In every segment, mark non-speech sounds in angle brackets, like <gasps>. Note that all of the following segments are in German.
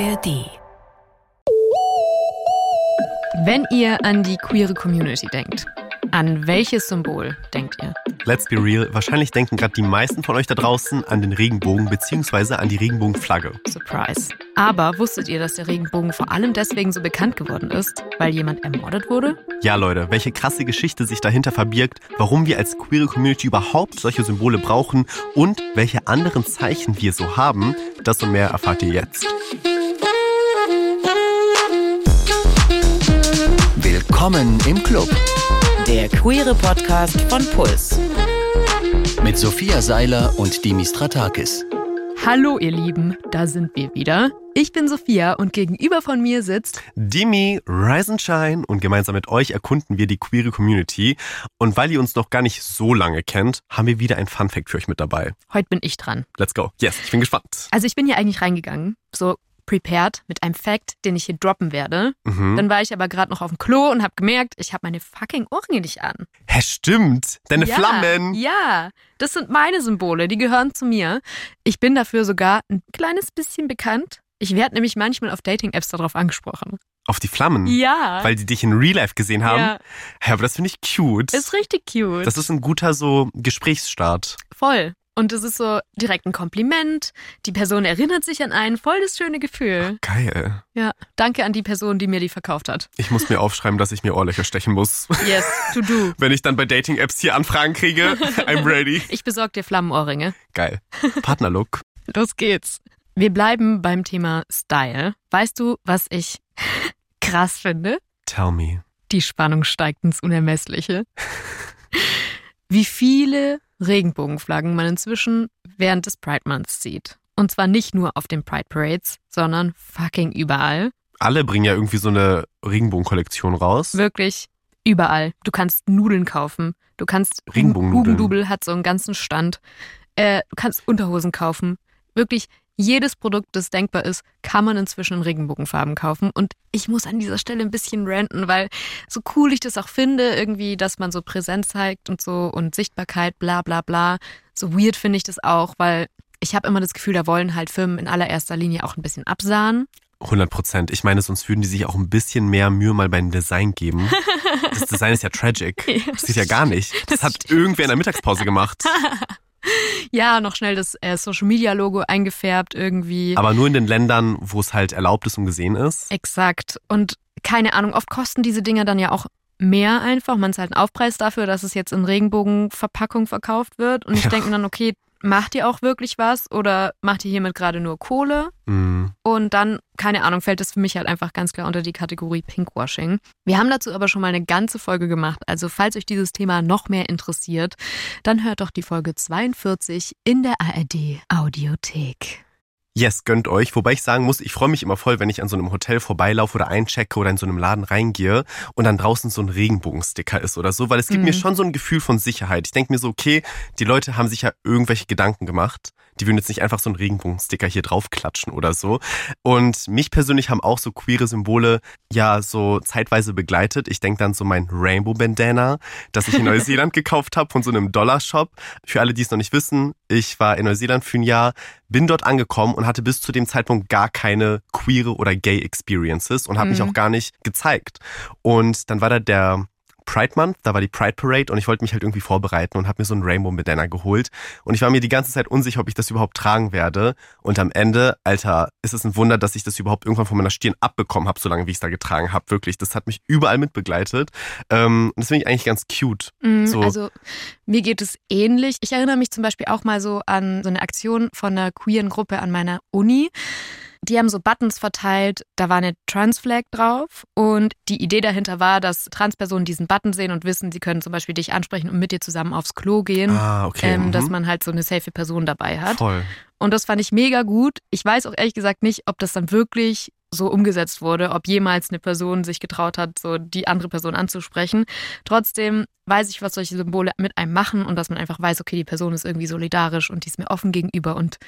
ARD. Wenn ihr an die queere Community denkt, an welches Symbol denkt ihr? Let's be real, wahrscheinlich denken gerade die meisten von euch da draußen an den Regenbogen bzw. an die Regenbogenflagge. Surprise. Aber wusstet ihr, dass der Regenbogen vor allem deswegen so bekannt geworden ist, weil jemand ermordet wurde? Ja, Leute, welche krasse Geschichte sich dahinter verbirgt, warum wir als queere Community überhaupt solche Symbole brauchen und welche anderen Zeichen wir so haben, das und mehr erfahrt ihr jetzt. Willkommen im Club Der queere Podcast von Puls. mit Sophia Seiler und Dimis Stratakis. Hallo ihr Lieben, da sind wir wieder. Ich bin Sophia und gegenüber von mir sitzt Dimi, Rise and Shine und gemeinsam mit euch erkunden wir die queere Community. Und weil ihr uns noch gar nicht so lange kennt, haben wir wieder ein Fun Fact für euch mit dabei. Heute bin ich dran. Let's go. Yes, ich bin gespannt. Also ich bin hier eigentlich reingegangen, so prepared mit einem Fact, den ich hier droppen werde. Mhm. Dann war ich aber gerade noch auf dem Klo und habe gemerkt, ich habe meine fucking Ohrringe nicht an. Hä, stimmt. Deine ja, Flammen. Ja, das sind meine Symbole, die gehören zu mir. Ich bin dafür sogar ein kleines bisschen bekannt. Ich werde nämlich manchmal auf Dating-Apps darauf angesprochen. Auf die Flammen. Ja. Weil die dich in Real Life gesehen haben. Ja. Ja, aber das finde ich cute. ist richtig cute. das ist ein guter so Gesprächsstart. voll. Und es ist so direkt ein Kompliment. Die Person erinnert sich an einen. Voll das schöne Gefühl. Geil. Ja. Danke an die Person, die mir die verkauft hat. Ich muss mir aufschreiben, dass ich mir Ohrlöcher stechen muss. Yes, to do. <laughs> Wenn ich dann bei Dating-Apps hier Anfragen kriege, I'm ready. Ich besorge dir Flammenohrringe. Geil. Partnerlook. Los geht's. Wir bleiben beim Thema Style. Weißt du, was ich krass finde? Tell me. Die Spannung steigt ins Unermessliche. <laughs> Wie viele Regenbogenflaggen man inzwischen während des Pride Months sieht. Und zwar nicht nur auf den Pride Parades, sondern fucking überall. Alle bringen ja irgendwie so eine Regenbogenkollektion raus. Wirklich überall. Du kannst Nudeln kaufen. Du kannst Regenbogennudeln. Hugendubel hat so einen ganzen Stand. Äh, du kannst Unterhosen kaufen. Wirklich jedes Produkt, das denkbar ist, kann man inzwischen in Regenbogenfarben kaufen. Und ich muss an dieser Stelle ein bisschen ranten, weil so cool ich das auch finde, irgendwie, dass man so Präsenz zeigt und so und Sichtbarkeit, bla bla bla. So weird finde ich das auch, weil ich habe immer das Gefühl, da wollen halt Firmen in allererster Linie auch ein bisschen absahen. 100 Prozent. Ich meine, sonst würden die sich auch ein bisschen mehr Mühe mal beim Design geben. <laughs> Das Design ist ja tragic. Das sieht ja gar nicht. Das hat irgendwer in der Mittagspause gemacht. <laughs> <laughs> Ja, noch schnell das äh, Social Media Logo eingefärbt irgendwie. Aber nur in den Ländern, wo es halt erlaubt ist und gesehen ist. Exakt. Und keine Ahnung, oft kosten diese Dinger dann ja auch mehr einfach. Man zahlt einen Aufpreis dafür, dass es jetzt in Regenbogenverpackung verkauft wird. Und ich Ja. denke mir dann, okay, macht ihr auch wirklich was oder macht ihr hiermit gerade nur Kohle? Mm. Und dann, keine Ahnung, fällt es für mich halt einfach ganz klar unter die Kategorie Pinkwashing. Wir haben dazu aber schon mal eine ganze Folge gemacht. Also falls euch dieses Thema noch mehr interessiert, dann hört doch die Folge 42 in der ARD Audiothek. Yes, gönnt euch. Wobei ich sagen muss, ich freue mich immer voll, wenn ich an so einem Hotel vorbeilaufe oder einchecke oder in so einem Laden reingehe und dann draußen so ein Regenbogensticker ist oder so, weil es gibt Mhm. mir schon so ein Gefühl von Sicherheit. Ich denke mir so, okay, die Leute haben sich ja irgendwelche Gedanken gemacht. Die würden jetzt nicht einfach so einen Regenbogensticker hier draufklatschen oder so. Und mich persönlich haben auch so queere Symbole ja so zeitweise begleitet. Ich denke dann so mein Rainbow Bandana, das ich in <laughs> Neuseeland gekauft habe von so einem Dollarshop. Für alle, die es noch nicht wissen, ich war in Neuseeland für ein Jahr, bin dort angekommen und hatte bis zu dem Zeitpunkt gar keine queere oder gay Experiences und habe mich Mhm. auch gar nicht gezeigt. Und dann war da der Pride Month, da war die Pride Parade und ich wollte mich halt irgendwie vorbereiten und habe mir so einen Rainbow Bandana geholt. Und ich war mir die ganze Zeit unsicher, ob ich das überhaupt tragen werde. Und am Ende, Alter, ist es ein Wunder, dass ich das überhaupt irgendwann von meiner Stirn abbekommen habe, solange wie ich es da getragen habe. Wirklich, das hat mich überall mitbegleitet. Ähm, und das finde ich eigentlich ganz cute. Mm, So. Also mir geht es ähnlich. Ich erinnere mich zum Beispiel auch mal so an so eine Aktion von einer queeren Gruppe an meiner Uni. Die haben so Buttons verteilt, da war eine Transflag drauf und die Idee dahinter war, dass Transpersonen diesen Button sehen und wissen, sie können zum Beispiel dich ansprechen und mit dir zusammen aufs Klo gehen, Ah, okay. ähm, dass mhm. man halt so eine safe Person dabei hat. Voll. Und das fand ich mega gut. Ich weiß auch ehrlich gesagt nicht, ob das dann wirklich so umgesetzt wurde, ob jemals eine Person sich getraut hat, so die andere Person anzusprechen. Trotzdem weiß ich, was solche Symbole mit einem machen und dass man einfach weiß, okay, die Person ist irgendwie solidarisch und die ist mir offen gegenüber und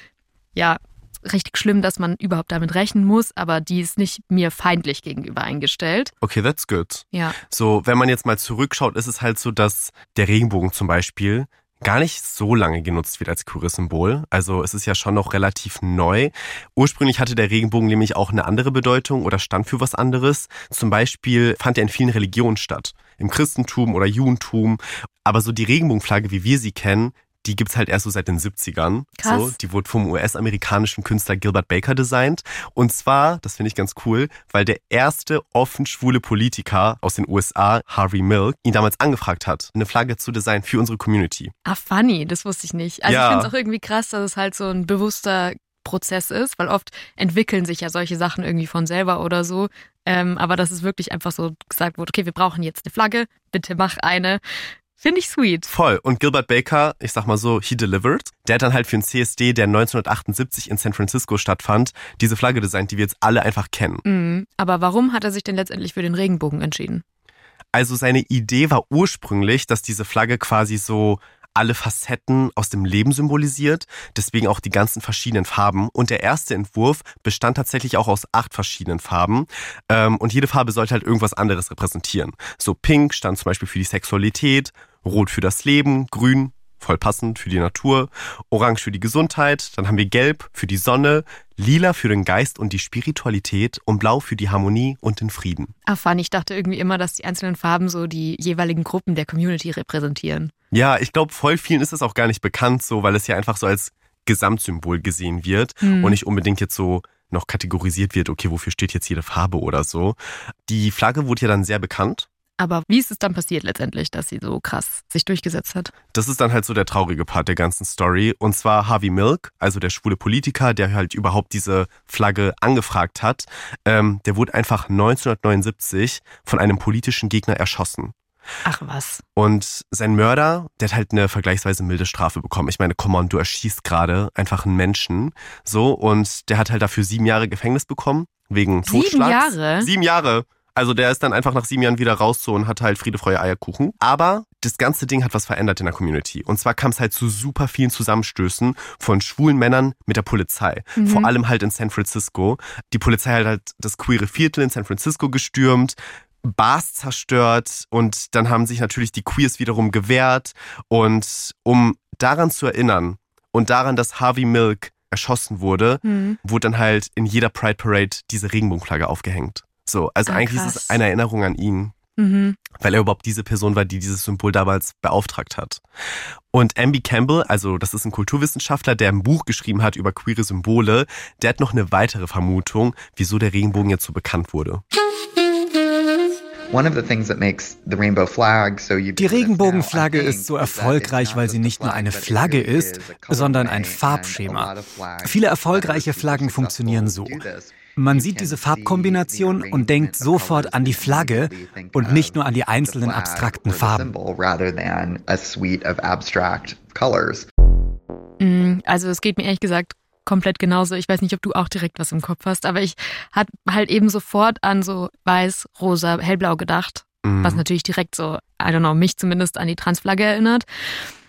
ja, richtig schlimm, dass man überhaupt damit rechnen muss, aber die ist nicht mir feindlich gegenüber eingestellt. Okay, that's good. Ja. So, wenn man jetzt mal zurückschaut, ist es halt so, dass der Regenbogen zum Beispiel gar nicht so lange genutzt wird als queeres Symbol. Also es ist ja schon noch relativ neu. Ursprünglich hatte der Regenbogen nämlich auch eine andere Bedeutung oder stand für was anderes. Zum Beispiel fand er in vielen Religionen statt. Im Christentum oder Judentum. Aber so die Regenbogenflagge, wie wir sie kennen, die gibt's halt erst so seit den 70ern. Krass. So, die wurde vom US-amerikanischen Künstler Gilbert Baker designt. Und zwar, das finde ich ganz cool, weil der erste offen schwule Politiker aus den USA, Harvey Milk, ihn damals angefragt hat, eine Flagge zu designen für unsere Community. Ah, funny, das wusste ich nicht. Also Ja. ich finde es auch irgendwie krass, dass es halt so ein bewusster Prozess ist, weil oft entwickeln sich ja solche Sachen irgendwie von selber oder so. Ähm, aber dass es wirklich einfach so gesagt wurde, okay, wir brauchen jetzt eine Flagge, bitte mach eine. Finde ich sweet. Voll. Und Gilbert Baker, ich sag mal so, he delivered. Der hat dann halt für einen CSD, der 1978 in San Francisco stattfand, diese Flagge designt, die wir jetzt alle einfach kennen. Mhm. Aber warum hat er sich denn letztendlich für den Regenbogen entschieden? Also seine Idee war ursprünglich, dass diese Flagge quasi so alle Facetten aus dem Leben symbolisiert, deswegen auch die ganzen verschiedenen Farben. Und der erste Entwurf bestand tatsächlich auch aus acht verschiedenen Farben. Ähm, und jede Farbe sollte halt irgendwas anderes repräsentieren. So Pink stand zum Beispiel für die Sexualität, Rot für das Leben, Grün voll passend für die Natur, Orange für die Gesundheit, dann haben wir Gelb für die Sonne, Lila für den Geist und die Spiritualität und Blau für die Harmonie und den Frieden. Ah, fun, ich dachte irgendwie immer, dass die einzelnen Farben so die jeweiligen Gruppen der Community repräsentieren. Ja, ich glaube, voll vielen ist es auch gar nicht bekannt, so, weil es ja einfach so als Gesamtsymbol gesehen wird Hm. und nicht unbedingt jetzt so noch kategorisiert wird, okay, wofür steht jetzt jede Farbe oder so. Die Flagge wurde ja dann sehr bekannt. Aber wie ist es dann passiert letztendlich, dass sie so krass sich durchgesetzt hat? Das ist dann halt so der traurige Part der ganzen Story. Und zwar Harvey Milk, also der schwule Politiker, der halt überhaupt diese Flagge angefragt hat, ähm, der wurde einfach 1979 von einem politischen Gegner erschossen. Ach was. Und sein Mörder, der hat halt eine vergleichsweise milde Strafe bekommen. Ich meine, come on, du erschießt gerade einfach einen Menschen. So, und der hat halt dafür sieben Jahre Gefängnis bekommen, wegen Sieben Totschlags. Jahre? Sieben Jahre. Also der ist dann einfach nach sieben Jahren wieder raus so und hat halt Friede, Freude, Eierkuchen. Aber das ganze Ding hat was verändert in der Community. Und zwar kam es halt zu super vielen Zusammenstößen von schwulen Männern mit der Polizei. Mhm. Vor allem halt in San Francisco. Die Polizei hat halt das queere Viertel in San Francisco gestürmt. Bars zerstört und dann haben sich natürlich die Queers wiederum gewehrt und um daran zu erinnern und daran, dass Harvey Milk erschossen wurde, Hm. wurde dann halt in jeder Pride Parade diese Regenbogenflagge aufgehängt. So, also Ah, eigentlich ist krass. es eine Erinnerung an ihn, Mhm. weil er überhaupt diese Person war, die dieses Symbol damals beauftragt hat. Und Amby Campbell, also das ist ein Kulturwissenschaftler, der ein Buch geschrieben hat über queere Symbole, der hat noch eine weitere Vermutung, wieso der Regenbogen jetzt so bekannt wurde. Die Regenbogenflagge ist so erfolgreich, weil sie nicht nur eine Flagge ist, sondern ein Farbschema. Viele erfolgreiche Flaggen funktionieren so. Man sieht diese Farbkombination und denkt sofort an die Flagge und nicht nur an die einzelnen abstrakten Farben. Mm, Also es geht mir ehrlich gesagt komplett genauso. Ich weiß nicht, ob du auch direkt was im Kopf hast, aber ich hatte halt eben sofort an so weiß, rosa, hellblau gedacht, Mhm. was natürlich direkt so, I don't know, mich zumindest an die Transflagge erinnert.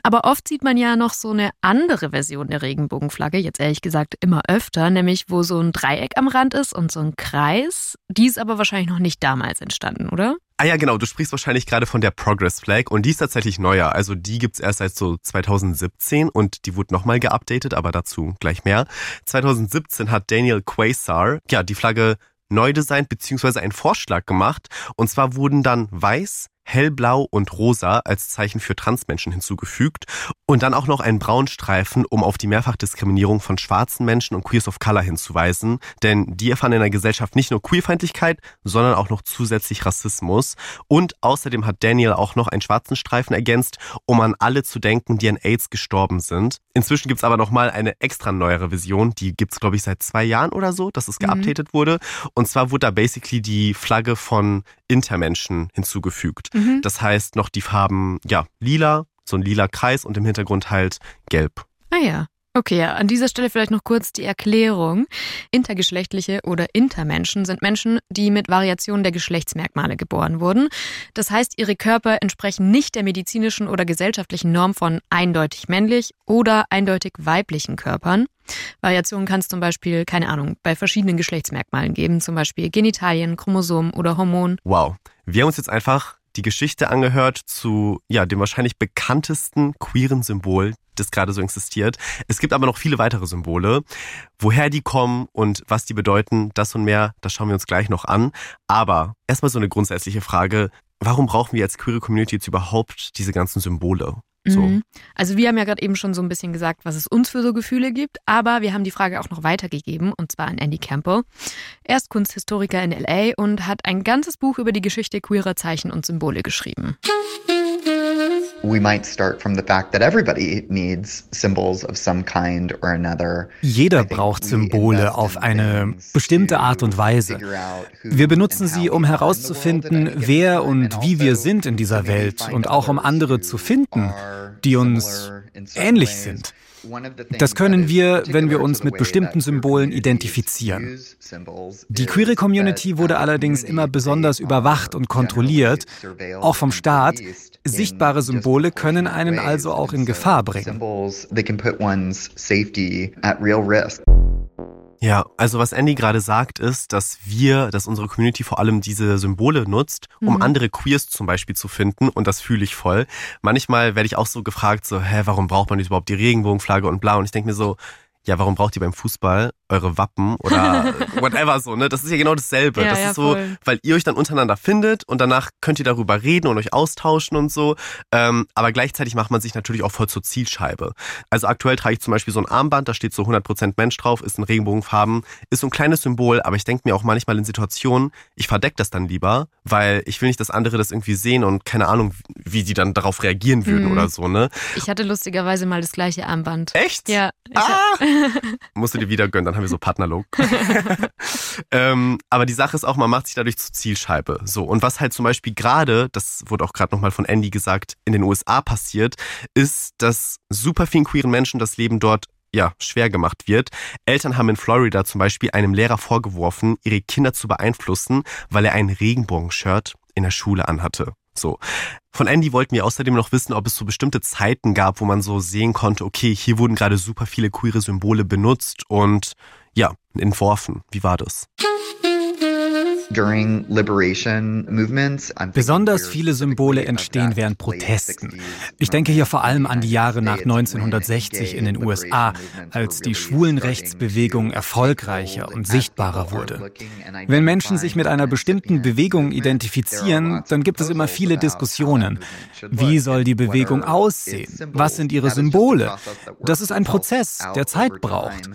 Aber oft sieht man ja noch so eine andere Version der Regenbogenflagge, jetzt ehrlich gesagt immer öfter, nämlich wo so ein Dreieck am Rand ist und so ein Kreis. Die ist aber wahrscheinlich noch nicht damals entstanden, oder? Ah ja, genau, du sprichst wahrscheinlich gerade von der Progress Flag und die ist tatsächlich neuer. Also die gibt's erst seit so 2017 und die wurde nochmal geupdatet, aber dazu gleich mehr. 2017 hat Daniel Quasar ja die Flagge neu designt beziehungsweise einen Vorschlag gemacht und zwar wurden dann weiß, hellblau und rosa als Zeichen für Transmenschen hinzugefügt und dann auch noch ein Braunstreifen, um auf die Mehrfachdiskriminierung von schwarzen Menschen und Queers of Color hinzuweisen, denn die erfahren in der Gesellschaft nicht nur Queerfeindlichkeit, sondern auch noch zusätzlich Rassismus und außerdem hat Daniel auch noch einen schwarzen Streifen ergänzt, um an alle zu denken, die an AIDS gestorben sind. Inzwischen gibt's aber noch mal eine extra neuere Version, die gibt's glaube ich seit zwei Jahren oder so, dass es Mhm. geupdatet wurde und zwar wurde da basically die Flagge von Intermenschen hinzugefügt. Mhm. Das heißt noch die Farben, ja, lila, so ein lila Kreis und im Hintergrund halt gelb. Ah ja. Okay, ja, an dieser Stelle vielleicht noch kurz die Erklärung. Intergeschlechtliche oder Intermenschen sind Menschen, die mit Variationen der Geschlechtsmerkmale geboren wurden. Das heißt, ihre Körper entsprechen nicht der medizinischen oder gesellschaftlichen Norm von eindeutig männlich oder eindeutig weiblichen Körpern. Variationen kann es zum Beispiel, keine Ahnung, bei verschiedenen Geschlechtsmerkmalen geben, zum Beispiel Genitalien, Chromosomen oder Hormonen. Wow. Wir haben uns jetzt einfach die Geschichte angehört zu ja, dem wahrscheinlich bekanntesten queeren Symbol, das gerade so existiert. Es gibt aber noch viele weitere Symbole. Woher die kommen und was die bedeuten, das und mehr, das schauen wir uns gleich noch an. Aber erstmal so eine grundsätzliche Frage. Warum brauchen wir als queere Community jetzt überhaupt diese ganzen Symbole? So. Mhm. Also wir haben ja gerade eben schon so ein bisschen gesagt, was es uns für so Gefühle gibt, aber wir haben die Frage auch noch weitergegeben und zwar an Andy Campbell. Er ist Kunsthistoriker in LA und hat ein ganzes Buch über die Geschichte queerer Zeichen und Symbole geschrieben. We might start from the fact that everybody needs symbols of some kind or another. Jeder braucht Symbole auf eine bestimmte Art und Weise. Wir benutzen sie, um herauszufinden, wer und wie wir sind in dieser Welt und auch um andere zu finden, die uns ähnlich sind. Das können wir, wenn wir uns mit bestimmten Symbolen identifizieren. Die queere Community wurde allerdings immer besonders überwacht und kontrolliert, auch vom Staat. Sichtbare Symbole können einen also auch in Gefahr bringen. Ja, also was Andy gerade sagt, ist, dass wir, dass unsere Community vor allem diese Symbole nutzt, um mhm. andere Queers zum Beispiel zu finden. Und das fühle ich voll. Manchmal werde ich auch so gefragt, so, hä, warum braucht man überhaupt die Regenbogenflagge und bla? Und ich denke mir so, ja, warum braucht ihr beim Fußball eure Wappen oder <laughs> whatever so, ne? Das ist ja genau dasselbe. Ja, das ja, ist so, voll. weil ihr euch dann untereinander findet und danach könnt ihr darüber reden und euch austauschen und so. Ähm, aber gleichzeitig macht man sich natürlich auch voll zur Zielscheibe. Also aktuell trage ich zum Beispiel so ein Armband, da steht so 100% Mensch drauf, ist in Regenbogenfarben, ist so ein kleines Symbol, aber ich denke mir auch manchmal in Situationen, ich verdecke das dann lieber, weil ich will nicht, dass andere das irgendwie sehen und keine Ahnung, wie die dann darauf reagieren würden hm. oder so, ne? Ich hatte lustigerweise mal das gleiche Armband. Echt? Ja. Ah! <laughs> Musst du dir wieder gönnen, dann haben wir so Partnerlook. <laughs> ähm, aber die Sache ist auch, man macht sich dadurch zur Zielscheibe. So. Und was halt zum Beispiel gerade, das wurde auch gerade nochmal von Andy gesagt, in den USA passiert, ist, dass super vielen queeren Menschen das Leben dort ja, schwer gemacht wird. Eltern haben in Florida zum Beispiel einem Lehrer vorgeworfen, ihre Kinder zu beeinflussen, weil er ein Regenbogenshirt in der Schule anhatte. So. Von Andy wollten wir außerdem noch wissen, ob es so bestimmte Zeiten gab, wo man so sehen konnte, okay, hier wurden gerade super viele queere Symbole benutzt und ja, entworfen. Wie war das? Besonders viele Symbole entstehen während Protesten. Ich denke hier vor allem an die Jahre nach 1960 in den USA, als die Schwulenrechtsbewegung erfolgreicher und sichtbarer wurde. Wenn Menschen sich mit einer bestimmten Bewegung identifizieren, dann gibt es immer viele Diskussionen. Wie soll die Bewegung aussehen? Was sind ihre Symbole? Das ist ein Prozess, der Zeit braucht.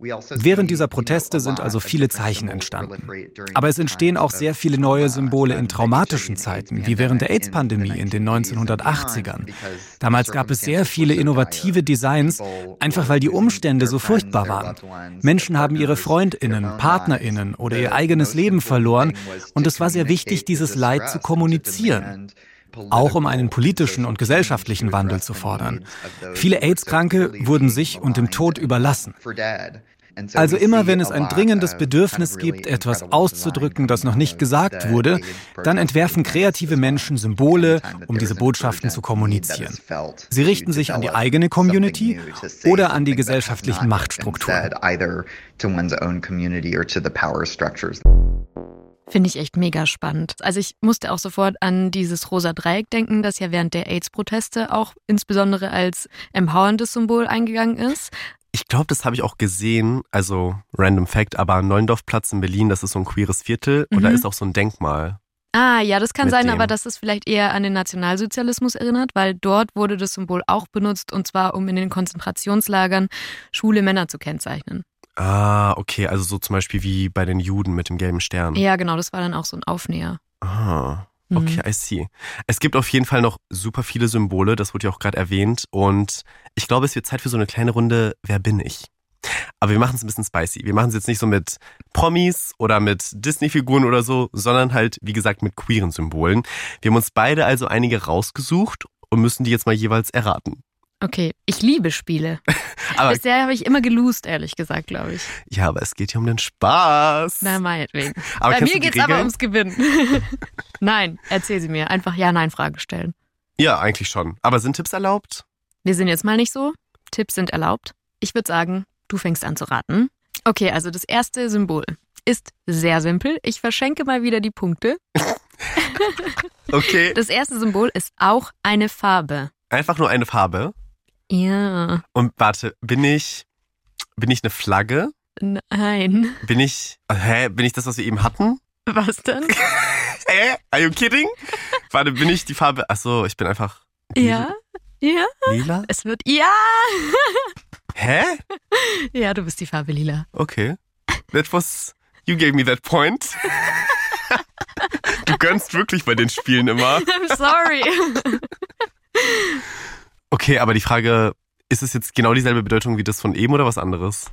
Während dieser Proteste sind also viele Zeichen entstanden. Aber es entstehen auch sehr viele neue Symbole in traumatischen Zeiten, wie während der AIDS-Pandemie in den 1980ern. Damals gab es sehr viele innovative Designs, einfach weil die Umstände so furchtbar waren. Menschen haben ihre Freundinnen, Partnerinnen oder ihr eigenes Leben verloren und es war sehr wichtig, dieses Leid zu kommunizieren auch um einen politischen und gesellschaftlichen Wandel zu fordern. Viele AIDS-Kranke wurden sich und dem Tod überlassen. Also immer wenn es ein dringendes Bedürfnis gibt, etwas auszudrücken, das noch nicht gesagt wurde, dann entwerfen kreative Menschen Symbole, um diese Botschaften zu kommunizieren. Sie richten sich an die eigene Community oder an die gesellschaftlichen Machtstrukturen. Finde ich echt mega spannend. Also ich musste auch sofort an dieses rosa Dreieck denken, das ja während der AIDS-Proteste auch insbesondere als empowerndes Symbol eingegangen ist. Ich glaube, das habe ich auch gesehen, also random Fact, aber Neundorfplatz in Berlin, das ist so ein queeres Viertel mhm. und da mhm. ist auch so ein Denkmal. Ah, ja, das kann sein, dem. aber dass es vielleicht eher an den Nationalsozialismus erinnert, weil dort wurde das Symbol auch benutzt und zwar, um in den Konzentrationslagern schwule Männer zu kennzeichnen. Ah, okay, also so zum Beispiel wie bei den Juden mit dem gelben Stern. Ja, genau, das war dann auch so ein Aufnäher. Ah. Okay, mhm. I see. Es gibt auf jeden Fall noch super viele Symbole, das wurde ja auch gerade erwähnt. Und ich glaube, es wird Zeit für so eine kleine Runde Wer bin ich? Aber wir machen es ein bisschen spicy. Wir machen es jetzt nicht so mit Promis oder mit Disney-Figuren oder so, sondern halt, wie gesagt, mit queeren Symbolen. Wir haben uns beide also einige rausgesucht und müssen die jetzt mal jeweils erraten. Okay, ich liebe Spiele. <laughs> aber Bisher habe ich immer geloost, ehrlich gesagt, glaube ich. Ja, aber es geht hier um den Spaß. Na, meinetwegen. Aber Bei mir geht es aber ums Gewinnen. <laughs> Nein, erzähl sie mir. Einfach Ja-Nein-Fragen stellen. Ja, eigentlich schon. Aber sind Tipps erlaubt? Wir sind jetzt mal nicht so. Tipps sind erlaubt. Ich würde sagen, du fängst an zu raten. Okay, also das erste Symbol ist sehr simpel. Ich verschenke mal wieder die Punkte. <laughs> Okay. Das erste Symbol ist auch eine Farbe. Einfach nur eine Farbe. Ja. Und warte, bin ich, bin ich eine Flagge? Nein. Bin ich, hä, bin ich das, was wir eben hatten? Was denn? <laughs> Hä? Are you kidding? Warte, bin ich die Farbe? Ach so, ich bin einfach Ja? Ja? lila? Es wird. Ja! <laughs> Hä? Ja, du bist die Farbe lila. Okay. That was, you gave me that point. <laughs> Du gönnst wirklich bei den Spielen immer. I'm sorry. Okay, aber die Frage, ist es jetzt genau dieselbe Bedeutung wie das von eben oder was anderes?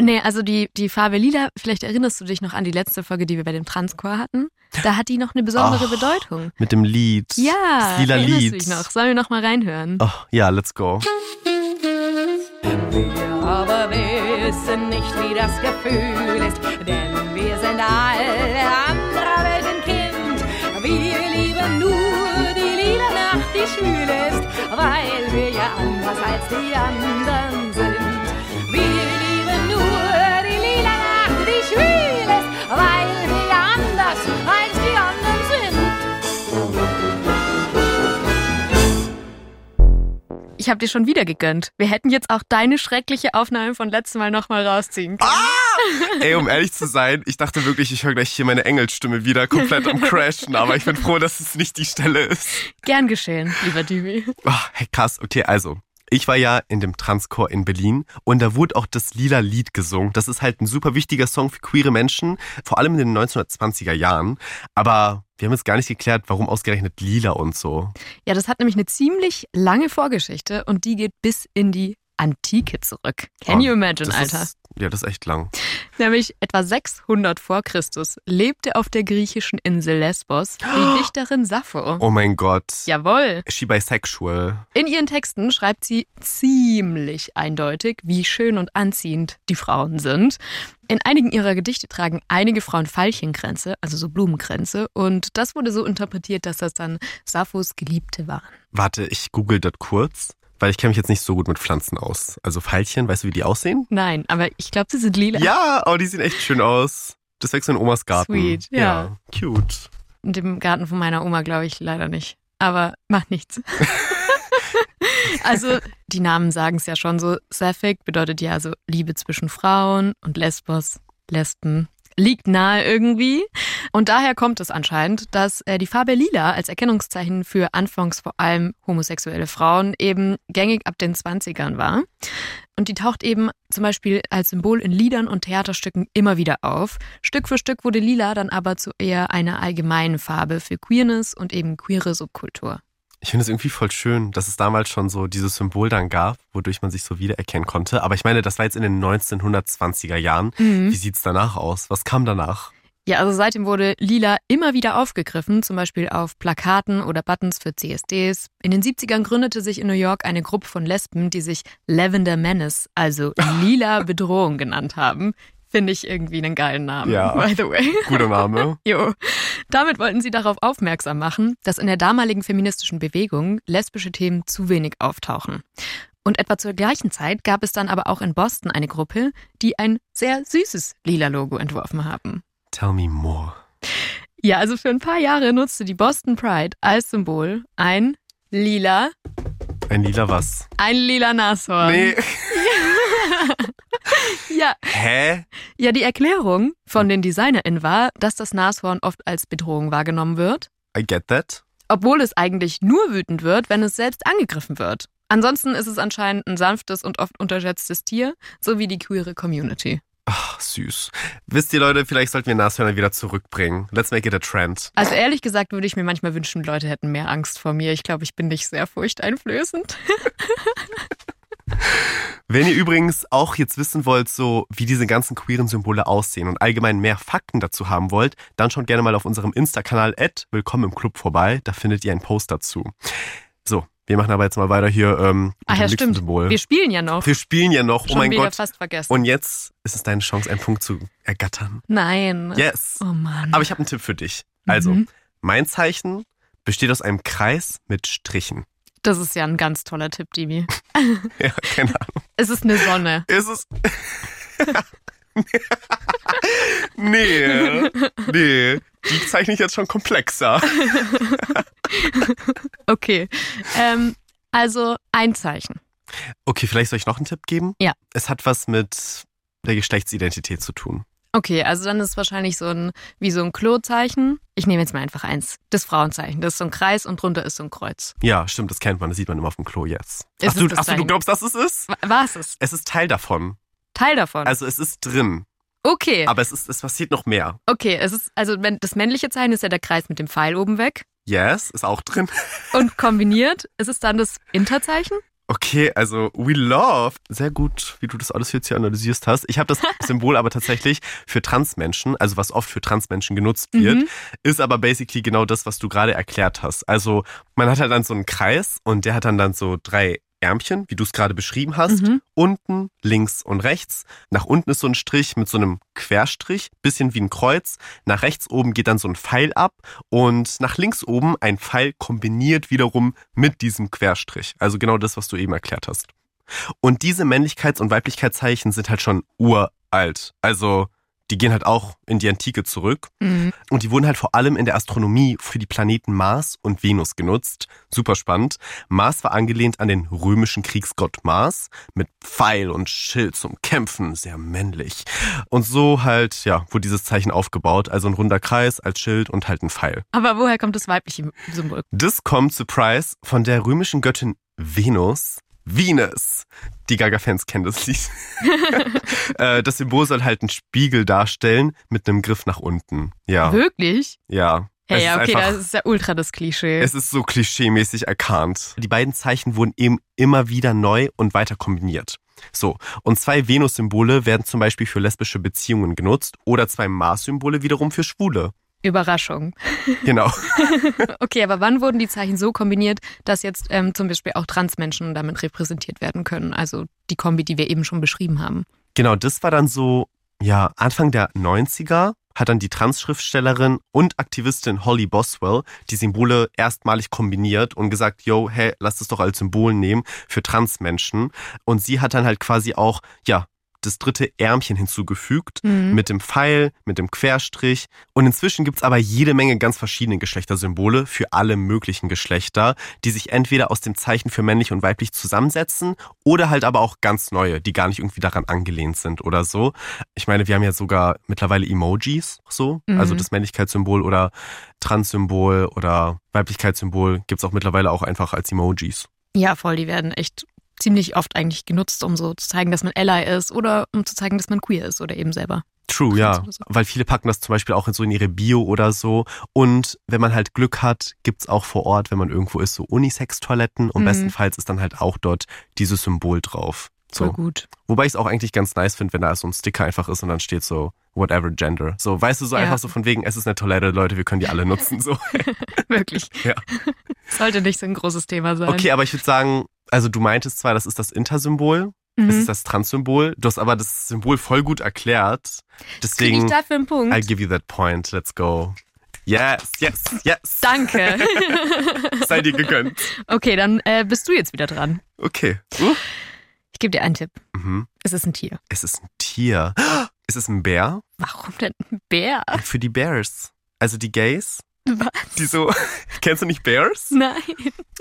Nee, also die, die Farbe lila, vielleicht erinnerst du dich noch an die letzte Folge, die wir bei dem Transchor hatten. Da hat die noch eine besondere Ach, Bedeutung. Mit dem Lied. Ja, Das lila erinnerst Lied. du dich noch? Sollen wir noch mal reinhören? Oh, ja, let's go. aber wissen nicht, wie das Gefühl ist, denn wir sind alle anderer Welten Kind. Wir lieben nur die lila Nacht, die schwül ist, weil wir ja anders als die anderen sind. Ich habe dir schon wieder gegönnt. Wir hätten jetzt auch deine schreckliche Aufnahme von letztem Mal noch mal rausziehen können. Ey, um ehrlich zu sein, ich dachte wirklich, ich höre gleich hier meine Engelsstimme wieder komplett am Crashen, aber ich bin froh, dass es nicht die Stelle ist. Gern geschehen, lieber Dübi. Oh, hey, krass, okay, also. Ich war ja in dem Transchor in Berlin und da wurde auch das Lila Lied gesungen. Das ist halt ein super wichtiger Song für queere Menschen, vor allem in den 1920er Jahren. Aber wir haben jetzt gar nicht geklärt, warum ausgerechnet Lila und so. Ja, das hat nämlich eine ziemlich lange Vorgeschichte und die geht bis in die Antike zurück. Can Oh, you imagine, Alter? Ist, ja, das ist echt lang. Nämlich etwa 600 vor Christus lebte auf der griechischen Insel Lesbos die <gasps> Dichterin Sappho. Oh mein Gott. Jawohl. She bisexual? In ihren Texten schreibt sie ziemlich eindeutig, wie schön und anziehend die Frauen sind. In einigen ihrer Gedichte tragen einige Frauen Veilchenkränze, also so Blumenkränze, und das wurde so interpretiert, dass das dann Sapphos Geliebte waren. Warte, ich google das kurz, weil ich kenne mich jetzt nicht so gut mit Pflanzen aus. Also Veilchen, weißt du, wie die aussehen? Nein, aber ich glaube, sie sind lila. Ja, oh, die sehen echt schön aus. Das wächst in Omas Garten. Sweet, ja. cute. In dem Garten von meiner Oma glaube ich leider nicht. Aber macht nichts. <laughs> also, die Namen sagen es ja schon so. Sapphic bedeutet ja so Liebe zwischen Frauen und Lesbos, Lesben. Liegt nahe irgendwie. Und daher kommt es anscheinend, dass äh, die Farbe Lila als Erkennungszeichen für anfangs vor allem homosexuelle Frauen eben gängig ab den 20ern war. Und die taucht eben zum Beispiel als Symbol in Liedern und Theaterstücken immer wieder auf. Stück für Stück wurde Lila dann aber zu eher einer allgemeinen Farbe für Queerness und eben queere Subkultur. Ich finde es irgendwie voll schön, dass es damals schon so dieses Symbol dann gab, wodurch man sich so wiedererkennen konnte. Aber ich meine, das war jetzt in den 1920er Jahren. Wie sieht's danach aus? Was kam danach? Ja, also seitdem wurde Lila immer wieder aufgegriffen, zum Beispiel auf Plakaten oder Buttons für CSDs. In den 70ern gründete sich in New York eine Gruppe von Lesben, die sich Lavender Menace, also <laughs> Lila Bedrohung genannt haben. Finde ich irgendwie einen geilen Namen, Ja. by the way. Guter Name. <laughs> Jo. Damit wollten sie darauf aufmerksam machen, dass in der damaligen feministischen Bewegung lesbische Themen zu wenig auftauchen. Und etwa zur gleichen Zeit gab es dann aber auch in Boston eine Gruppe, die ein sehr süßes lila Logo entworfen haben. Tell me more. Ja, also für ein paar Jahre nutzte die Boston Pride als Symbol ein lila, Ein lila was? ein lila Nashorn. Nee. <laughs> <laughs> Ja, Hä? ja, die Erklärung von den DesignerInnen war, dass das Nashorn oft als Bedrohung wahrgenommen wird I get that. obwohl es eigentlich nur wütend wird, wenn es selbst angegriffen wird. Ansonsten ist es anscheinend ein sanftes und oft unterschätztes Tier, so wie die queere Community. Ach, süß. Wisst ihr, Leute, vielleicht sollten wir Nashörner wieder zurückbringen. Let's make it a trend. Also ehrlich gesagt würde ich mir manchmal wünschen, Leute hätten mehr Angst vor mir. Ich glaube, ich bin nicht sehr furchteinflößend. <laughs> Wenn ihr übrigens auch jetzt wissen wollt, so wie diese ganzen queeren Symbole aussehen und allgemein mehr Fakten dazu haben wollt, dann schaut gerne mal auf unserem Insta-Kanal Willkommen im Club vorbei. Da findet ihr einen Post dazu. So, wir machen aber jetzt mal weiter hier ähm, Ach ja, stimmt. Symbol. Wir spielen ja noch. Wir spielen ja noch, oh Schon mein wieder Gott. fast vergessen. Und jetzt ist es deine Chance, einen Punkt zu ergattern. Nein. Yes. Oh Mann. Aber ich habe einen Tipp für dich. Also, Mhm. mein Zeichen besteht aus einem Kreis mit Strichen. Das ist ja ein ganz toller Tipp, Dimi. <laughs> Ja, keine Ahnung. Es ist eine Sonne. Ist es. <laughs> nee. Nee. die zeichne ich jetzt schon komplexer. <laughs> okay. Ähm, also ein Zeichen. Okay, vielleicht soll ich noch einen Tipp geben? Ja. Es hat was mit der Geschlechtsidentität zu tun. Okay, also dann ist es wahrscheinlich so ein, wie so ein Klozeichen. Ich nehme jetzt mal einfach eins. Das Frauenzeichen. Das ist so ein Kreis und drunter ist so ein Kreuz. Ja, stimmt, das kennt man. Das sieht man immer auf dem Klo jetzt. Ist Ach, du, ach du Zeichen? glaubst, dass es ist? War es es? Es ist Teil davon. Teil davon. Also es ist drin. okay. Aber es ist, es passiert noch mehr. Okay, es ist, also wenn- das männliche Zeichen ist ja der Kreis mit dem Pfeil oben weg. Yes, ist auch drin. <laughs> Und kombiniert ist es dann das Interzeichen? Okay, also we love. Sehr gut, wie du das alles jetzt hier analysierst hast. Ich habe das <laughs> Symbol aber tatsächlich für Transmenschen, also was oft für Transmenschen genutzt wird, Mhm. ist aber basically genau das, was du gerade erklärt hast. Also man hat halt dann so einen Kreis und der hat dann dann so drei Ärmchen, wie du es gerade beschrieben hast. Mhm. Unten, links und rechts. Nach unten ist so ein Strich mit so einem Querstrich, bisschen wie ein Kreuz. Nach rechts oben geht dann so ein Pfeil ab und nach links oben ein Pfeil kombiniert wiederum mit diesem Querstrich. Also genau das, was du eben erklärt hast. Und diese Männlichkeits- und Weiblichkeitszeichen sind halt schon uralt. Also die gehen halt auch in die Antike zurück. Mhm. Und die wurden halt vor allem in der Astronomie für die Planeten Mars und Venus genutzt. Super spannend. Mars war angelehnt an den römischen Kriegsgott Mars mit Pfeil und Schild zum Kämpfen, sehr männlich. Und so halt, ja, wurde dieses Zeichen aufgebaut. Also ein runder Kreis als Schild und halt ein Pfeil. Aber woher kommt das weibliche Symbol? Das kommt, Surprise, von der römischen Göttin Venus. Venus. Die Gaga-Fans kennen das Lied. <laughs> <laughs> Äh, das Symbol soll halt einen Spiegel darstellen mit einem Griff nach unten. Ja, Wirklich? ja. Ja, Es ja, okay, einfach- das ist ja ultra das Klischee. es ist so klischeemäßig erkannt. Die beiden Zeichen wurden eben immer wieder neu und weiter kombiniert. So, und zwei Venus-Symbole werden zum Beispiel für lesbische Beziehungen genutzt oder zwei Mars-Symbole wiederum für Schwule. Überraschung. Genau. <laughs> Okay, aber wann wurden die Zeichen so kombiniert, dass jetzt ähm, zum Beispiel auch Transmenschen damit repräsentiert werden können? Also die Kombi, die wir eben schon beschrieben haben. Genau, das war dann so, ja, Anfang der 90er hat dann die Trans-Schriftstellerin und Aktivistin Holly Boswell die Symbole erstmalig kombiniert und gesagt, yo, hey, lass das doch als Symbol nehmen für Transmenschen. Und sie hat dann halt quasi auch, ja, das dritte Ärmchen hinzugefügt Mhm. mit dem Pfeil, mit dem Querstrich. Und inzwischen gibt's aber jede Menge ganz verschiedene Geschlechtersymbole für alle möglichen Geschlechter, die sich entweder aus dem Zeichen für männlich und weiblich zusammensetzen oder halt aber auch ganz neue, die gar nicht irgendwie daran angelehnt sind oder so. Ich meine, wir haben ja sogar mittlerweile Emojis, so, Mhm. also das Männlichkeitssymbol oder Trans-Symbol oder Weiblichkeitssymbol gibt's auch mittlerweile auch einfach als Emojis. Ja, voll, die werden echt ziemlich oft eigentlich genutzt, um so zu zeigen, dass man Ally ist oder um zu zeigen, dass man queer ist oder eben selber. True, ja. so. Weil viele packen das zum Beispiel auch in so in ihre Bio oder so. Und wenn man halt Glück hat, gibt's auch vor Ort, wenn man irgendwo ist, so Unisex-Toiletten. Und Mhm. bestenfalls ist dann halt auch dort dieses Symbol drauf. Voll So. gut. Wobei ich es auch eigentlich ganz nice finde, wenn da so ein Sticker einfach ist und dann steht so whatever gender. So, weißt du, so Ja. einfach so von wegen, es ist eine Toilette, Leute, wir können die alle nutzen. So. <laughs> Wirklich. Ja. <laughs> Sollte nicht so ein großes Thema sein. Okay, aber ich würde sagen, also du meintest zwar, das ist das Intersymbol, Mhm. es ist das Trans-Symbol. Du hast aber das Symbol voll gut erklärt. Ich Deswegen, dafür einen Punkt? I'll give you that point. Let's go. Yes, yes, yes. Danke. <laughs> Sei dir gegönnt. okay, dann äh, bist du jetzt wieder dran. Okay. Uh. Ich gebe dir einen Tipp. Mhm. Es ist ein Tier. Es ist ein Tier. <gasps> Ist es ein Bär? Warum denn ein Bär? Für die Bears. Also die Gays. Was? Die so. <laughs> Kennst du nicht Bears? Nein.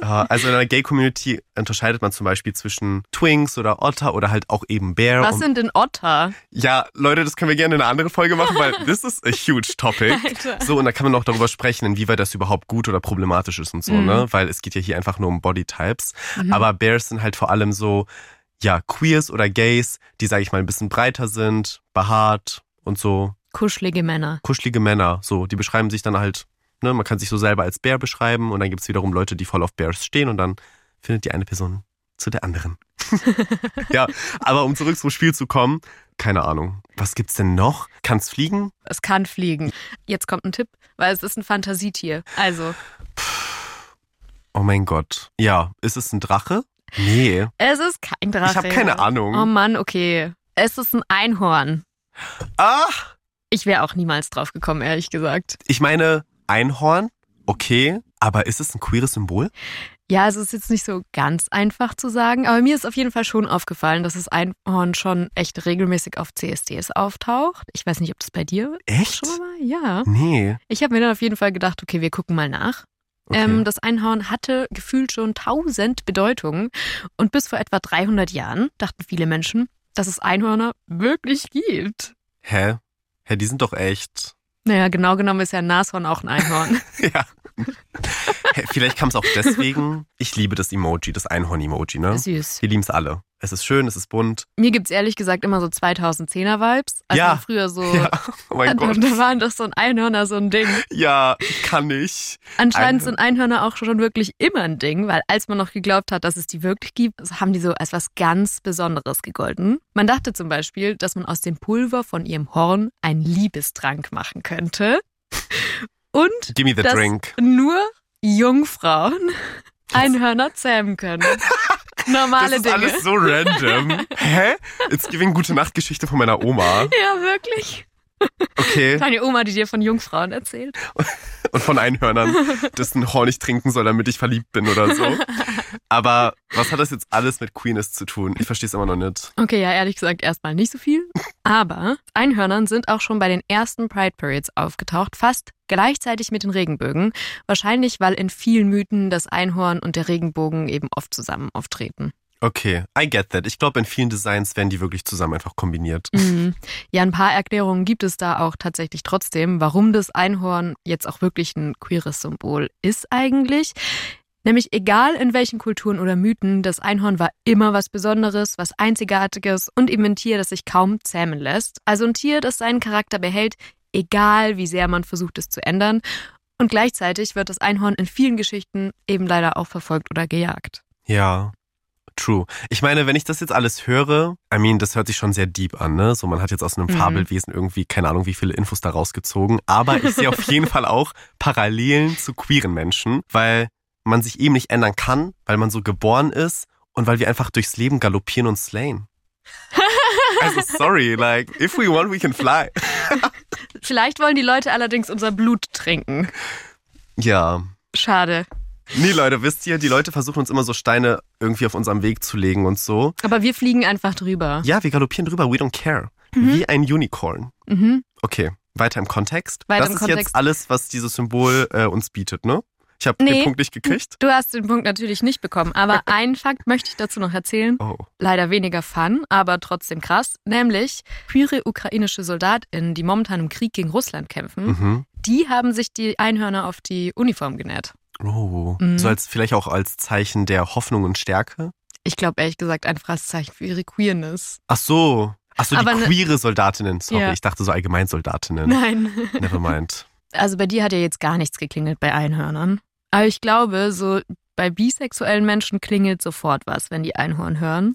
Ah, Also in der Gay-Community unterscheidet man zum Beispiel zwischen Twinks oder Otter oder halt auch eben Bear. Was sind denn Otter? ja, Leute, das können wir gerne in einer anderen Folge machen, weil <laughs> this is a huge topic. Alter. So, und da kann man auch darüber sprechen, inwieweit das überhaupt gut oder problematisch ist und so, Mhm. ne? Weil es geht ja hier einfach nur um Bodytypes. Mhm. Aber Bears sind halt vor allem so, ja, Queers oder Gays, die, sage ich mal, ein bisschen breiter sind, behaart und so. Kuschelige Männer. Kuschelige Männer, so. Die beschreiben sich dann halt, ne? Man kann sich so selber als Bär beschreiben und dann gibt's wiederum Leute, die voll auf Bears stehen und dann findet die eine Person zu der anderen. <laughs> ja, aber um zurück zum Spiel zu kommen, keine Ahnung. Was gibt's denn noch? Kann's fliegen? Es kann fliegen. Jetzt kommt ein Tipp, weil es ist ein Fantasietier. Also, Oh mein Gott. Ja, ist es ein Drache? Nee. es ist kein Drache. Ich habe keine Ahnung. Oh Mann, okay. Es ist ein Einhorn. Ah! Ich wäre auch niemals drauf gekommen, ehrlich gesagt. Ich meine, Einhorn, okay, aber ist es ein queeres Symbol? Ja, also es ist jetzt nicht so ganz einfach zu sagen, aber mir ist auf jeden Fall schon aufgefallen, dass das Einhorn schon echt regelmäßig auf CSDs auftaucht. Ich weiß nicht, ob das bei dir Echt? schon mal war. Ja. Nee. Ich habe mir dann auf jeden Fall gedacht, okay, wir gucken mal nach. Okay. Ähm, das Einhorn hatte gefühlt schon tausend Bedeutungen und bis vor etwa 300 Jahren dachten viele Menschen, dass es Einhörner wirklich gibt. Hä? Hä, die sind doch echt. Naja, genau genommen ist ja ein Nashorn auch ein Einhorn. <laughs> Ja. Vielleicht kam es auch deswegen. Ich liebe das Emoji, das Einhorn-Emoji, ne? Süß. Wir lieben es alle. Es ist schön, es ist bunt. Mir gibt's ehrlich gesagt immer so 2010er-Vibes. Also Ja. früher so, <laughs> Ja, oh mein <laughs> da, Gott. da waren doch so ein Einhörner so ein Ding. Ja, kann ich. Anscheinend Einhörner. sind Einhörner auch schon wirklich immer ein Ding, weil als man noch geglaubt hat, dass es die wirklich gibt, so haben die so als was ganz Besonderes gegolten. Man dachte zum Beispiel, dass man aus dem Pulver von ihrem Horn einen Liebestrank machen könnte. <laughs> Und dass drink. nur Jungfrauen Einhörner zähmen können. Normale Das ist Dinge. alles so random. <laughs> Hä? It's giving gute Nachtgeschichte von meiner Oma. Ja, wirklich. Okay. <laughs> Deine Oma, die dir von Jungfrauen erzählt. <laughs> Und von Einhörnern, dessen Horn ich trinken soll, damit ich verliebt bin oder so. Aber was hat das jetzt alles mit Queerness zu tun? Ich verstehe es immer noch nicht. Okay, ja, ehrlich gesagt erstmal nicht so viel. Aber Einhörnern sind auch schon bei den ersten Pride Parades aufgetaucht, fast gleichzeitig mit den Regenbögen. Wahrscheinlich, weil in vielen Mythen das Einhorn und der Regenbogen eben oft zusammen auftreten. Okay, I get that. Ich glaube, in vielen Designs werden die wirklich zusammen einfach kombiniert. Mhm. Ja, ein paar Erklärungen gibt es da auch tatsächlich trotzdem, warum das Einhorn jetzt auch wirklich ein queeres Symbol ist eigentlich. Nämlich egal in welchen Kulturen oder Mythen, das Einhorn war immer was Besonderes, was Einzigartiges und eben ein Tier, das sich kaum zähmen lässt. Also ein Tier, das seinen Charakter behält, egal wie sehr man versucht es zu ändern. Und gleichzeitig wird das Einhorn in vielen Geschichten eben leider auch verfolgt oder gejagt. Ja. True. Ich meine, wenn ich das jetzt alles höre, I mean, das hört sich schon sehr deep an, ne? So, man hat jetzt aus einem Mhm. Fabelwesen irgendwie, keine Ahnung, wie viele Infos da rausgezogen. Aber ich sehe auf jeden <laughs> Fall auch Parallelen zu queeren Menschen, weil man sich eben nicht ändern kann, weil man so geboren ist und weil wir einfach durchs Leben galoppieren und slayen. <laughs> Also sorry, like, if we want, we can fly. Vielleicht wollen die Leute allerdings unser Blut trinken. Ja. Schade. Nee, Leute, wisst ihr, die Leute versuchen uns immer so Steine irgendwie auf unserem Weg zu legen und so. Aber wir fliegen einfach drüber. Ja, wir galoppieren drüber, we don't care. Wie ein Unicorn. Mhm. Okay, weiter im Kontext. Weiter das im ist Kontext. jetzt alles, was dieses Symbol äh, uns bietet, ne? Ich habe Nee. den Punkt nicht gekriegt. Du hast den Punkt natürlich nicht bekommen, aber <laughs> einen Fakt möchte ich dazu noch erzählen. Oh. Leider weniger fun, aber trotzdem krass. Nämlich queere ukrainische SoldatInnen, die momentan im Krieg gegen Russland kämpfen, Mhm. die haben sich die Einhörner auf die Uniform genäht. Oh. Mhm. So als vielleicht auch als Zeichen der Hoffnung und Stärke. Ich glaube ehrlich gesagt einfach als Zeichen für ihre Queerness. Ach so. Ach so, die Aber ne- queere Soldatinnen. Sorry, Ja. ich dachte so allgemein Soldatinnen. Nein. <laughs> Never mind. Also bei dir hat ja jetzt gar nichts geklingelt bei Einhörnern. Aber ich glaube, so bei bisexuellen Menschen klingelt sofort was, wenn die Einhorn hören.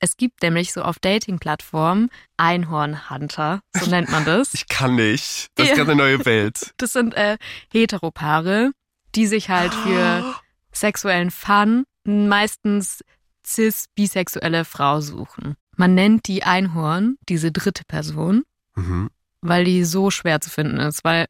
Es gibt nämlich so auf Dating-Plattformen Einhornhunter, so nennt man das. <laughs> Ich kann nicht. Das Ja. ist ganz eine neue Welt. Das sind äh, Heteropaare, die sich halt für sexuellen Fun meistens cis-bisexuelle Frau suchen. Man nennt die Einhorn, diese dritte Person, Mhm. weil die so schwer zu finden ist, weil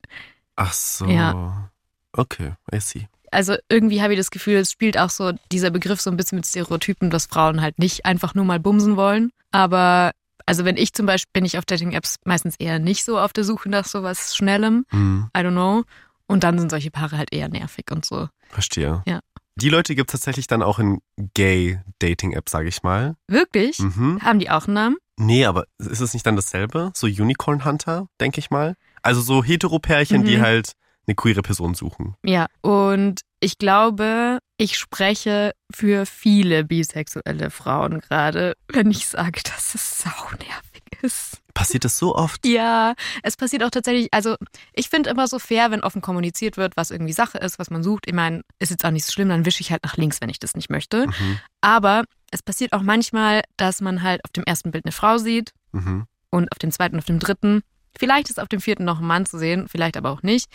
Ach so. Ja. Okay, I see. also irgendwie habe ich das Gefühl, es spielt auch so dieser Begriff so ein bisschen mit Stereotypen, dass Frauen halt nicht einfach nur mal bumsen wollen. Aber also wenn ich zum Beispiel bin ich auf Dating-Apps meistens eher nicht so auf der Suche nach sowas Schnellem. Hm, I don't know. Und dann sind solche Paare halt eher nervig und so. verstehe. Ja. Die Leute gibt es tatsächlich dann auch in Gay-Dating-Apps, sage ich mal. Wirklich? Mhm. Haben die auch einen Namen? Nee, aber ist es nicht dann dasselbe? So Unicorn Hunter, denke ich mal. Also so Heteropärchen, die Mhm. halt eine queere Person suchen. Ja. Und ich glaube, ich spreche für viele bisexuelle Frauen gerade, wenn ich sage, dass es saunervig ist. Passiert das so oft? Ja, es passiert auch tatsächlich, also ich finde immer so fair, wenn offen kommuniziert wird, was irgendwie Sache ist, was man sucht. Ich meine, ist jetzt auch nicht so schlimm, dann wische ich halt nach links, wenn ich das nicht möchte. Mhm. Aber es passiert auch manchmal, dass man halt auf dem ersten Bild eine Frau sieht Mhm. und auf dem zweiten, auf dem dritten. Vielleicht ist auf dem vierten noch ein Mann zu sehen, vielleicht aber auch nicht.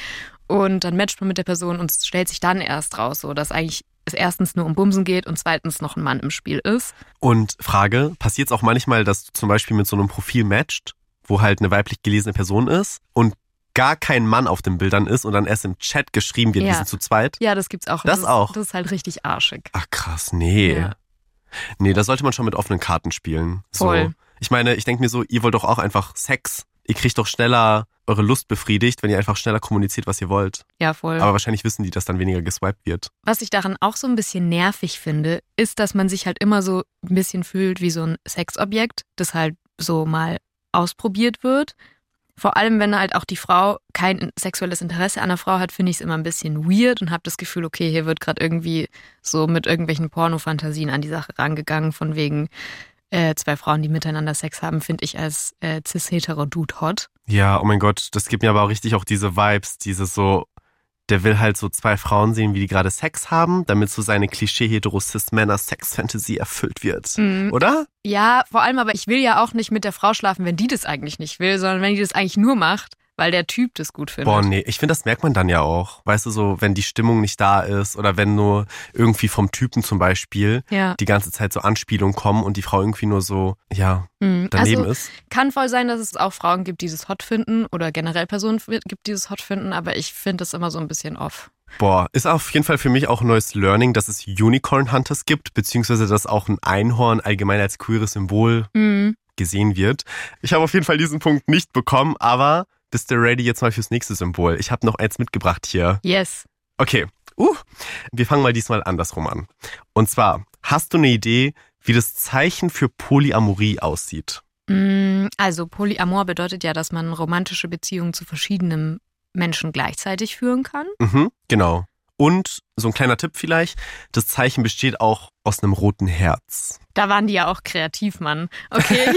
Und dann matcht man mit der Person und stellt sich dann erst raus, so dass eigentlich es erstens nur um Bumsen geht und zweitens noch ein Mann im Spiel ist. Und Frage, passiert es auch manchmal, dass du zum Beispiel mit so einem Profil matcht, wo halt eine weiblich gelesene Person ist und gar kein Mann auf den Bildern ist und dann erst im Chat geschrieben wird, Ja. wir sind zu zweit. Ja, das gibt's auch. Das ist, auch. Das ist halt richtig arschig. Ach krass, nee. Ja. Nee, da sollte man schon mit offenen Karten spielen. So. Voll. Ich meine, ich denke mir so, ihr wollt doch auch einfach Sex. Ihr kriegt doch schneller eure Lust befriedigt, wenn ihr einfach schneller kommuniziert, was ihr wollt. Ja, voll. Aber wahrscheinlich wissen die, dass dann weniger geswiped wird. Was ich daran auch so ein bisschen nervig finde, ist, dass man sich halt immer so ein bisschen fühlt wie so ein Sexobjekt, das halt so mal ausprobiert wird. Vor allem, wenn halt auch die Frau kein sexuelles Interesse an der Frau hat, finde ich es immer ein bisschen weird und habe das Gefühl, okay, hier wird gerade irgendwie so mit irgendwelchen Pornofantasien an die Sache rangegangen, von wegen äh, zwei Frauen, die miteinander Sex haben, finde ich als äh, cis-hetero-Dude hot. Ja, oh mein Gott, das gibt mir aber auch richtig auch diese Vibes, diese so, der will halt so zwei Frauen sehen, wie die gerade Sex haben, damit so seine Klischee-Hetero-Cis-Männer-Sex-Fantasy erfüllt wird. Mhm. Oder? Ja, vor allem, aber ich will ja auch nicht mit der Frau schlafen, wenn die das eigentlich nicht will, sondern wenn die das eigentlich nur macht, weil der Typ das gut findet. Boah, nee, ich finde, das merkt man dann ja auch. Weißt du, so, wenn die Stimmung nicht da ist oder wenn nur irgendwie vom Typen zum Beispiel Ja. die ganze Zeit so Anspielungen kommen und die Frau irgendwie nur so, ja, Mhm. daneben also, ist. Kann voll sein, dass es auch Frauen gibt, die das hot finden oder generell Personen gibt, die das hot finden, aber ich finde das immer so ein bisschen off. Boah, ist auf jeden Fall für mich auch ein neues Learning, dass es Unicorn Hunters gibt, beziehungsweise dass auch ein Einhorn allgemein als queeres Symbol Mhm. gesehen wird. Ich habe auf jeden Fall diesen Punkt nicht bekommen, aber bist du ready jetzt mal fürs nächste Symbol? Ich habe noch eins mitgebracht hier. Yes. Okay, uh, wir fangen mal diesmal andersrum an. Und zwar, hast du eine Idee, wie das Zeichen für Polyamorie aussieht? Mm, Also Polyamor bedeutet ja, dass man romantische Beziehungen zu verschiedenen Menschen gleichzeitig führen kann. Mhm, genau. Und so ein kleiner Tipp vielleicht, das Zeichen besteht auch aus einem roten Herz. Da waren die ja auch kreativ, Mann. Okay.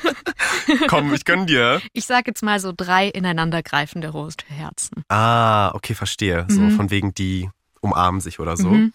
<laughs> Komm, ich gönn dir. ich sag jetzt mal so drei ineinandergreifende rote Herzen. Ah, okay, verstehe. So Mhm. von wegen, die umarmen sich oder so. Mhm.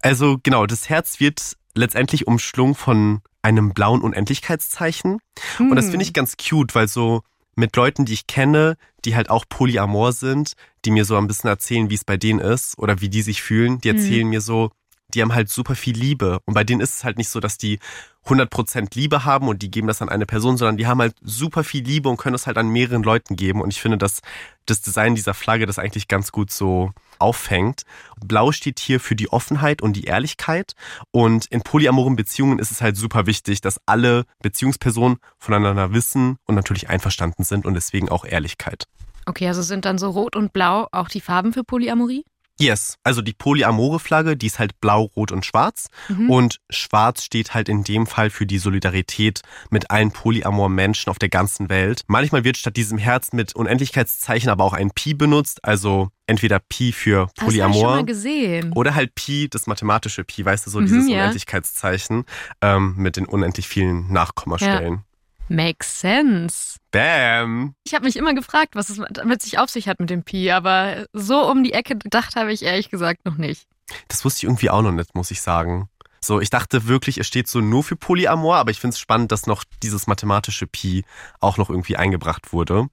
Also genau, das Herz wird letztendlich umschlungen von einem blauen Unendlichkeitszeichen. Und das finde ich ganz cute, weil so mit Leuten, die ich kenne, die halt auch polyamor sind, die mir so ein bisschen erzählen, wie es bei denen ist oder wie die sich fühlen, die Mhm. erzählen mir so, die haben halt super viel Liebe. Und bei denen ist es halt nicht so, dass die 100% Liebe haben und die geben das an eine Person, sondern die haben halt super viel Liebe und können es halt an mehreren Leuten geben. Und ich finde, dass das Design dieser Flagge das eigentlich ganz gut so auffängt. Blau steht hier für die Offenheit und die Ehrlichkeit. Und in polyamoren Beziehungen ist es halt super wichtig, dass alle Beziehungspersonen voneinander wissen und natürlich einverstanden sind und deswegen auch Ehrlichkeit. Okay, also sind dann so rot und blau auch die Farben für Polyamorie? Yes, also die polyamore Flagge, die ist halt blau, rot und schwarz. Mhm. Und schwarz steht halt in dem Fall für die Solidarität mit allen polyamor Menschen auf der ganzen Welt. Manchmal wird statt diesem Herz mit Unendlichkeitszeichen aber auch ein Pi benutzt, also entweder Pi für Das habe ich schon Polyamor mal gesehen. oder halt Pi, das mathematische Pi, weißt du, so Mhm, dieses ja. Unendlichkeitszeichen ähm, mit den unendlich vielen Nachkommastellen. Makes sense. Bam! Ich habe mich immer gefragt, was es damit sich auf sich hat mit dem Pi, aber so um die Ecke gedacht habe ich ehrlich gesagt noch nicht. Das wusste ich irgendwie auch noch nicht, muss ich sagen. So, ich dachte wirklich, es steht so nur für Polyamor, aber ich finde es spannend, dass noch dieses mathematische Pi auch noch irgendwie eingebracht wurde.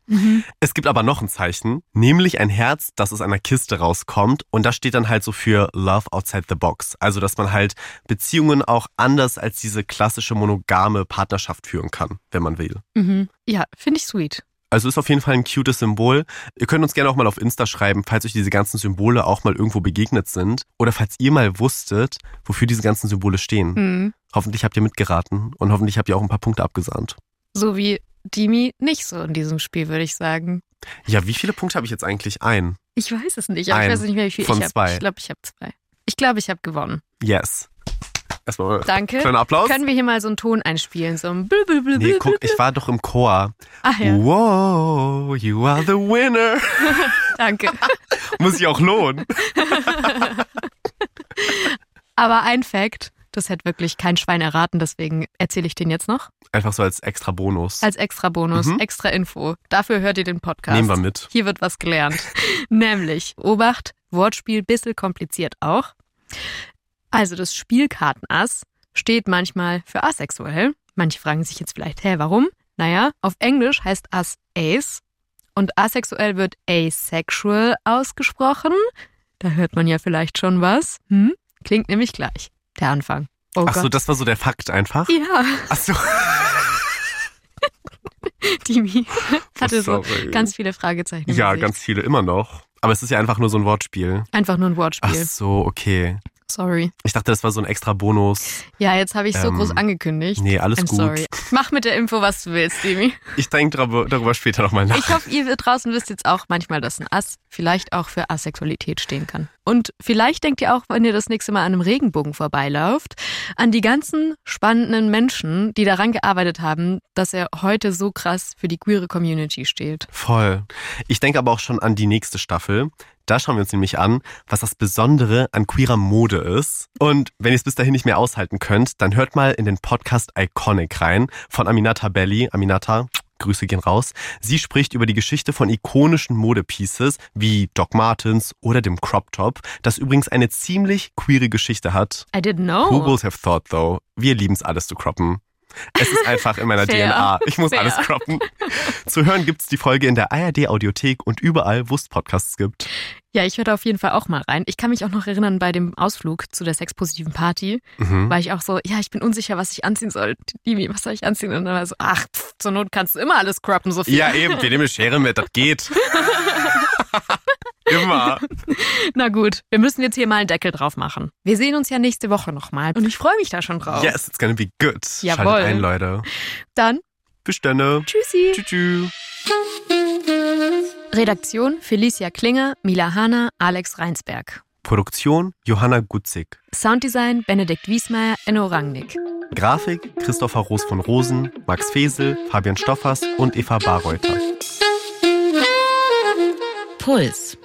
Es gibt aber noch ein Zeichen, nämlich ein Herz, das aus einer Kiste rauskommt und das steht dann halt so für Love Outside the Box. Also, dass man halt Beziehungen auch anders als diese klassische monogame Partnerschaft führen kann, wenn man will. Mhm. Ja, finde ich sweet. Also ist auf jeden Fall ein cutes Symbol. Ihr könnt uns gerne auch mal auf Insta schreiben, falls euch diese ganzen Symbole auch mal irgendwo begegnet sind. Oder falls ihr mal wusstet, wofür diese ganzen Symbole stehen. Mhm. Hoffentlich habt ihr mitgeraten und hoffentlich habt ihr auch ein paar Punkte abgesahnt. So wie Dimi nicht so in diesem Spiel, würde ich sagen. Ja, wie viele Punkte habe ich jetzt eigentlich? Ein. Ich weiß es nicht, aber Ein ich weiß nicht mehr, wie viel von ich habe. Ich glaube, ich habe zwei. Ich glaube, ich habe gewonnen. Yes. Erstmal Danke. kleiner Applaus. Können wir hier mal so einen Ton einspielen? So ein Blü, blü, blü, Nee, guck, ich war doch im Chor. Ach ja, Wow, you are the winner. <laughs> danke. <laughs> Muss ich auch lohnen. <laughs> Aber ein Fact, das hätte wirklich kein Schwein erraten, deswegen erzähle ich den jetzt noch. Einfach so als extra Bonus. Als extra Bonus, Mhm. extra Info. Dafür hört ihr den Podcast. Nehmen wir mit. Hier wird was gelernt. Nämlich, Obacht, Wortspiel, bisschen kompliziert auch. Also das Spielkartenass steht manchmal für asexuell. Manche fragen sich jetzt vielleicht, hä, warum? Naja, auf Englisch heißt Ass Ace und asexuell wird asexual ausgesprochen. Da hört man ja vielleicht schon was. Hm? Klingt nämlich gleich. Der Anfang. Oh Ach so, das war so der Fakt einfach. ja. Ach so. <laughs> Dimi hatte so ganz viele Fragezeichen. Ja, ganz viele immer noch. Aber es ist ja einfach nur so ein Wortspiel. Einfach nur ein Wortspiel. Ach so, okay. Sorry. Ich dachte, das war so ein extra Bonus. Ja, jetzt habe ich so Ähm, groß angekündigt. Nee, alles I'm gut. sorry. Mach mit der Info, was du willst, Demi. Ich denke darüber, darüber später nochmal nach. Ich hoffe, ihr draußen wisst jetzt auch manchmal, dass ein Ass vielleicht auch für Asexualität stehen kann. Und vielleicht denkt ihr auch, wenn ihr das nächste Mal an einem Regenbogen vorbeilauft, an die ganzen spannenden Menschen, die daran gearbeitet haben, dass er heute so krass für die queere Community steht. Voll. Ich denke aber auch schon an die nächste Staffel. Da schauen wir uns nämlich an, was das Besondere an queerer Mode ist. Und wenn ihr es bis dahin nicht mehr aushalten könnt, dann hört mal in den Podcast Iconic rein von Aminata Belli. Aminata, Grüße gehen raus. Sie spricht über die Geschichte von ikonischen Modepieces wie Doc Martens oder dem Crop Top, das übrigens eine ziemlich queere Geschichte hat. I didn't know. Who would have thought though? Wir lieben es alles zu croppen. Es ist einfach in meiner Fair. DNA. Ich muss Fair. alles croppen. Zu hören gibt's die Folge in der ARD Audiothek und überall, wo es Podcasts gibt. Ja, ich höre da auf jeden Fall auch mal rein. Ich kann mich auch noch erinnern, bei dem Ausflug zu der sexpositiven Party Mhm. war ich auch so, ja, ich bin unsicher, was ich anziehen soll. Dimi, was soll ich anziehen? Und dann war so, ach, pff, zur Not kannst du immer alles croppen, Sophie. Ja, eben. Wir nehmen eine Schere mit. Das geht. <laughs> Immer. <laughs> Na gut, wir müssen jetzt hier mal einen Deckel drauf machen. Wir sehen uns ja nächste Woche nochmal und ich freue mich da schon drauf. Yes, it's gonna be good. Jawohl. Schaltet ein, Leute. Dann, Bis dann. tschüssi. Tschüss. tschüss. Redaktion Felicia Klinger, Mila Hanna, Alex Reinsberg. Produktion Johanna Gutzig. Sounddesign Benedikt Wiesmeier, Enno Rangnick. Grafik Christopher Roos von Rosen, Max Fesel, Fabian Stoffers und Eva Barreuter. Puls.